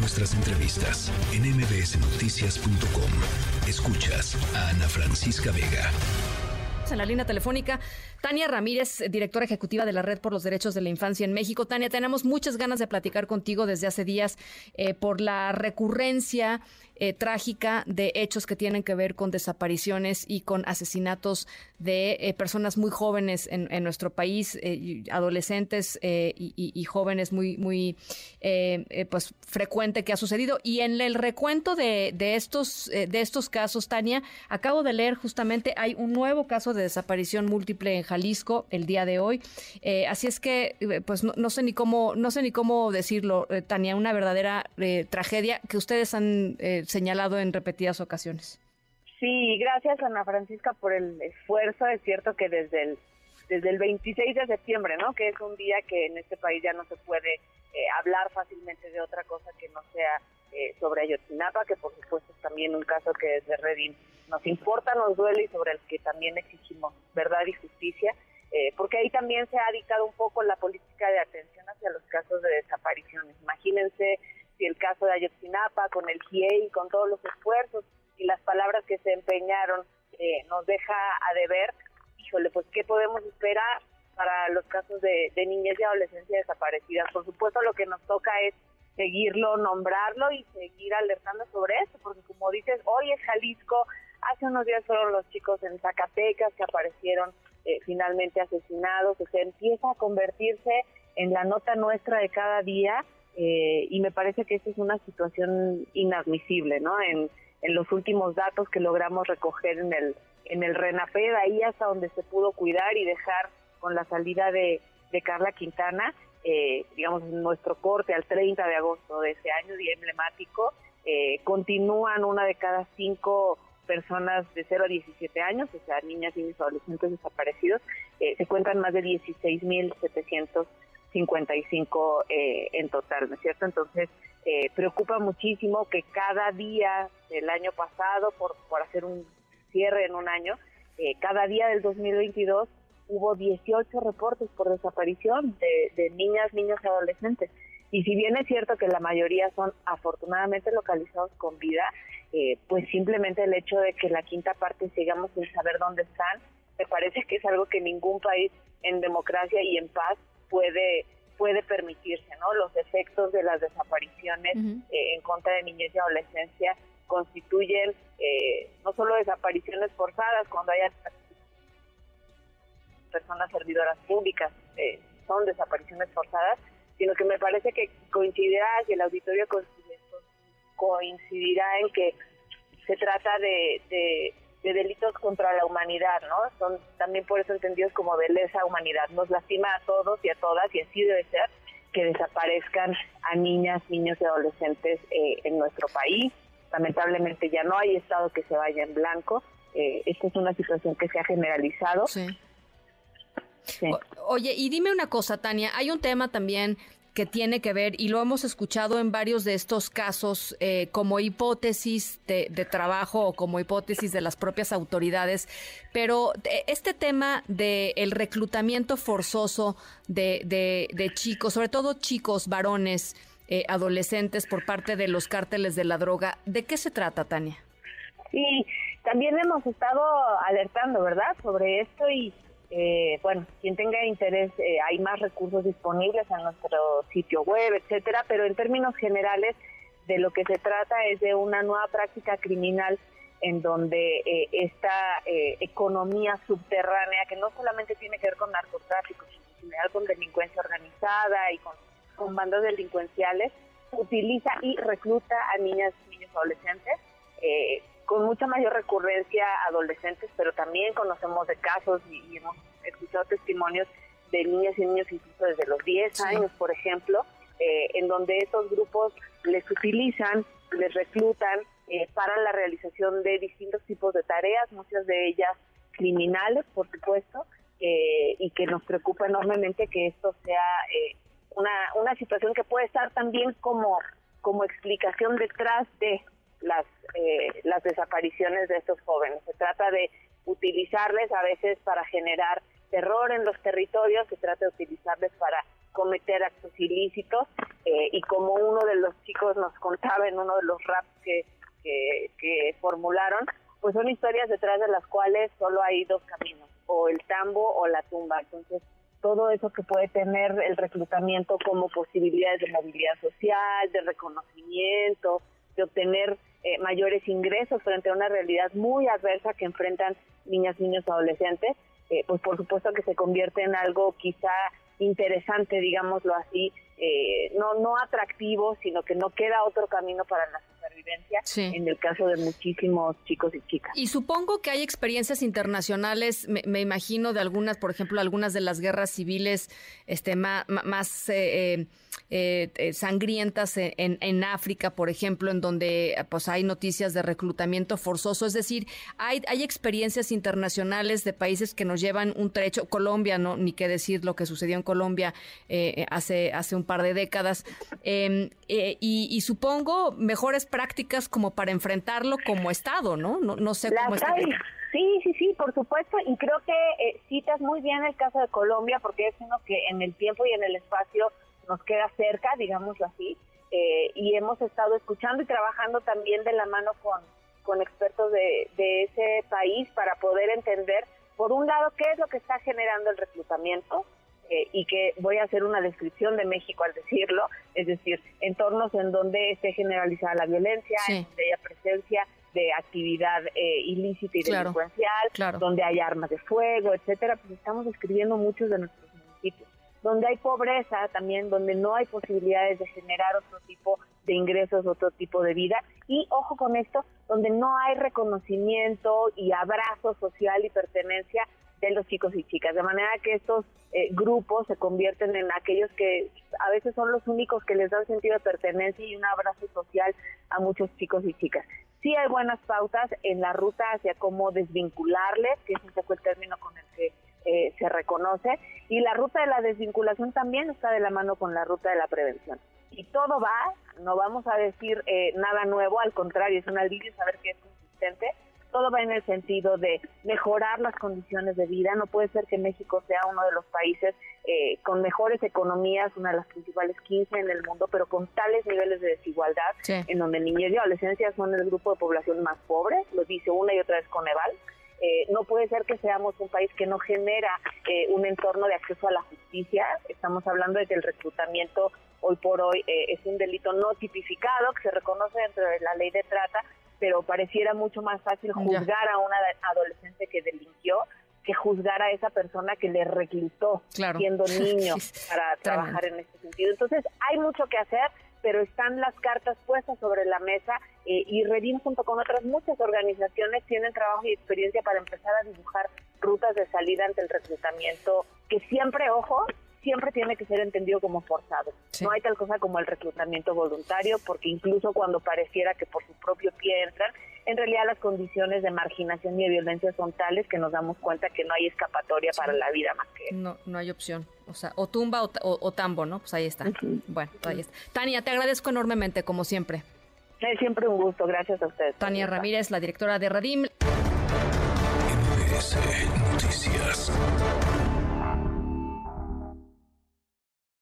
nuestras entrevistas en mbsnoticias.com. Escuchas a Ana Francisca Vega. En la línea telefónica Tania Ramírez, directora ejecutiva de la Red por los Derechos de la Infancia en México. Tania, tenemos muchas ganas de platicar contigo desde hace días eh, por la recurrencia eh, trágica de hechos que tienen que ver con desapariciones y con asesinatos de eh, personas muy jóvenes en, nuestro país, adolescentes y, jóvenes muy, muy pues frecuente que ha sucedido. Y en el recuento de, estos, de estos casos, Tania, acabo de leer justamente hay un nuevo caso de desaparición múltiple en Jalisco el día de hoy. Eh, así es que, eh, pues no, sé ni cómo, no sé ni cómo decirlo, eh, Tania, una verdadera tragedia que ustedes han señalado en repetidas ocasiones. Sí, gracias Ana Francisca por el esfuerzo. Es cierto que desde el desde el 26 de septiembre, ¿no? Que es un día que en este país ya no se puede hablar fácilmente de otra cosa que no sea sobre Ayotzinapa, que por supuesto es también un caso que desde Redding nos importa, nos duele y sobre el que también exigimos verdad y justicia, eh, porque ahí también se ha dictado un poco la política de atención hacia los casos de desapariciones. Imagínense si el caso de Ayotzinapa con el GIEI, con todos los esfuerzos y las palabras que se empeñaron eh, nos deja a deber, híjole, pues ¿qué podemos esperar para los casos de, de niñez y adolescencia desaparecidas? Por supuesto lo que nos toca es seguirlo, nombrarlo y seguir alertando sobre eso, porque como dices, hoy es Jalisco, Hace unos días fueron los chicos en Zacatecas que aparecieron eh, finalmente asesinados, o sea, empieza a convertirse en la nota nuestra de cada día eh, y me parece que esta es una situación inadmisible, ¿no? En, en los últimos datos que logramos recoger en el en el RENAPED, ahí hasta donde se pudo cuidar y dejar con la salida de, de Carla Quintana, eh, digamos, nuestro corte al 30 de agosto de ese año, día emblemático, eh, continúan una de cada cinco personas de 0 a 17 años, o sea, niñas, niños, adolescentes desaparecidos, eh, se cuentan más de 16.755 eh, en total, ¿no es cierto? Entonces, eh, preocupa muchísimo que cada día del año pasado, por, por hacer un cierre en un año, eh, cada día del 2022 hubo 18 reportes por desaparición de, de niñas, niños y adolescentes. Y si bien es cierto que la mayoría son afortunadamente localizados con vida, eh, pues simplemente el hecho de que la quinta parte sigamos sin saber dónde están, me parece que es algo que ningún país en democracia y en paz puede puede permitirse, ¿no? Los efectos de las desapariciones eh, en contra de niñez y adolescencia constituyen eh, no solo desapariciones forzadas cuando hay personas servidoras públicas, son desapariciones forzadas, sino que me parece que coincidirá y el auditorio coincidirá en que se trata de, de, delitos contra la humanidad, ¿no? Son también por eso entendidos como de lesa humanidad. Nos lastima a todos y a todas, y así debe ser, que desaparezcan a niñas, niños y adolescentes eh, en nuestro país. Lamentablemente ya no hay Estado que se vaya en blanco. Eh, esta es una situación que se ha generalizado. Sí oye, y dime una cosa, Tania, hay un tema también que tiene que ver, y lo hemos escuchado en varios de estos casos, eh, como hipótesis de, trabajo o como hipótesis de las propias autoridades, pero este tema del el reclutamiento forzoso de, de, chicos, sobre todo chicos varones, eh, adolescentes por parte de los cárteles de la droga, ¿de qué se trata, Tania? Sí, también hemos estado alertando, ¿verdad?, sobre esto y eh, bueno, quien tenga interés, eh, hay más recursos disponibles en nuestro sitio web, etcétera, pero en términos generales, de lo que se trata es de una nueva práctica criminal en donde eh, esta economía subterránea, que no solamente tiene que ver con narcotráfico, sino en general con delincuencia organizada y con, con bandas delincuenciales, utiliza y recluta a niñas, niños, adolescentes con mucha mayor recurrencia adolescentes, pero también conocemos de casos y, hemos escuchado testimonios de niñas y niños incluso desde los 10 años, por ejemplo, eh, en donde estos grupos les utilizan, les reclutan eh, para la realización de distintos tipos de tareas, muchas de ellas criminales, por supuesto, eh, y que nos preocupa enormemente que esto sea una, una situación que puede estar también como, como explicación detrás de las, eh, las desapariciones de estos jóvenes. Se trata de utilizarles a veces para generar terror en los territorios, se trata de utilizarles para cometer actos ilícitos eh, y como uno de los chicos nos contaba en uno de los raps que, que, formularon, pues son historias detrás de las cuales solo hay dos caminos, o el tambo o la tumba. Entonces, todo eso que puede tener el reclutamiento como posibilidades de movilidad social, de reconocimiento, de obtener eh, mayores ingresos frente a una realidad muy adversa que enfrentan niñas, niños, adolescentes, eh, pues por supuesto que se convierte en algo quizá interesante, digámoslo así, eh, no, no atractivo, sino que no queda otro camino para la supervivencia en el caso de muchísimos chicos y chicas. Y supongo que hay experiencias internacionales, me, imagino de algunas, por ejemplo, algunas de las guerras civiles este, más, más eh, eh, sangrientas en, en, África, por ejemplo, en donde pues hay noticias de reclutamiento forzoso. Es decir, hay, hay experiencias internacionales de países que nos llevan un trecho, Colombia, no ni qué decir lo que sucedió en Colombia hace, hace un par de décadas. Em, eh, y, supongo mejores prácticas como para enfrentarlo como Estado, ¿no? No, sé cómo está. Sí, sí, sí, por supuesto. Y creo que eh, citas muy bien el caso de Colombia porque es uno que en el tiempo y en el espacio nos queda cerca, digámoslo así. Eh, y hemos estado escuchando y trabajando también de la mano con, con expertos de, de ese país para poder entender, por un lado, qué es lo que está generando el reclutamiento, eh, y que voy a hacer una descripción de México al decirlo, es decir, entornos en donde esté generalizada la violencia, en donde haya presencia de actividad eh, ilícita y delincuencial, donde hay armas de fuego, etcétera, pues estamos describiendo muchos de nuestros. Donde hay pobreza también, donde no hay posibilidades de generar otro tipo de ingresos, otro tipo de vida. Y ojo con esto, donde no hay reconocimiento y abrazo social y pertenencia de los chicos y chicas, de manera que estos eh, grupos se convierten en aquellos que a veces son los únicos que les dan sentido de pertenencia y un abrazo social a muchos chicos y chicas. Sí hay buenas pautas en la ruta hacia cómo desvincularles, que es un poco el término con el que eh, se reconoce, y la ruta de la desvinculación también está de la mano con la ruta de la prevención. Y todo va, no vamos a decir eh, nada nuevo, al contrario, es un alivio saber que es consistente, todo va en el sentido de mejorar las condiciones de vida. No puede ser que México sea uno de los países eh, con mejores economías, una de las principales 15 en el mundo, pero con tales niveles de desigualdad, en donde niñez y adolescencia son el grupo de población más pobre, lo dice una y otra vez Coneval. Eh, no puede ser que seamos un país que no genera eh, un entorno de acceso a la justicia. Estamos hablando de que el reclutamiento hoy por hoy es un delito no tipificado que se reconoce dentro de la ley de trata, pero pareciera mucho más fácil juzgar a una adolescente que delinquió que juzgar a esa persona que le reclutó siendo niño para trabajar en este sentido. Entonces, hay mucho que hacer, pero están las cartas puestas sobre la mesa eh, y Redim junto con otras muchas organizaciones tienen trabajo y experiencia para empezar a dibujar rutas de salida ante el reclutamiento, que siempre, ojo, siempre tiene que ser entendido como forzado. No hay tal cosa como el reclutamiento voluntario, porque incluso cuando pareciera que por su propio pie entran, en realidad las condiciones de marginación y de violencia son tales que nos damos cuenta que no hay escapatoria para la vida más que No, no hay opción. O sea, o tumba o, tambo, ¿no? Pues ahí está. Bueno, ahí está. Tania, te agradezco enormemente, como siempre. Es siempre un gusto, gracias a usted. Tania Ramírez, la directora de Radim. Noticias.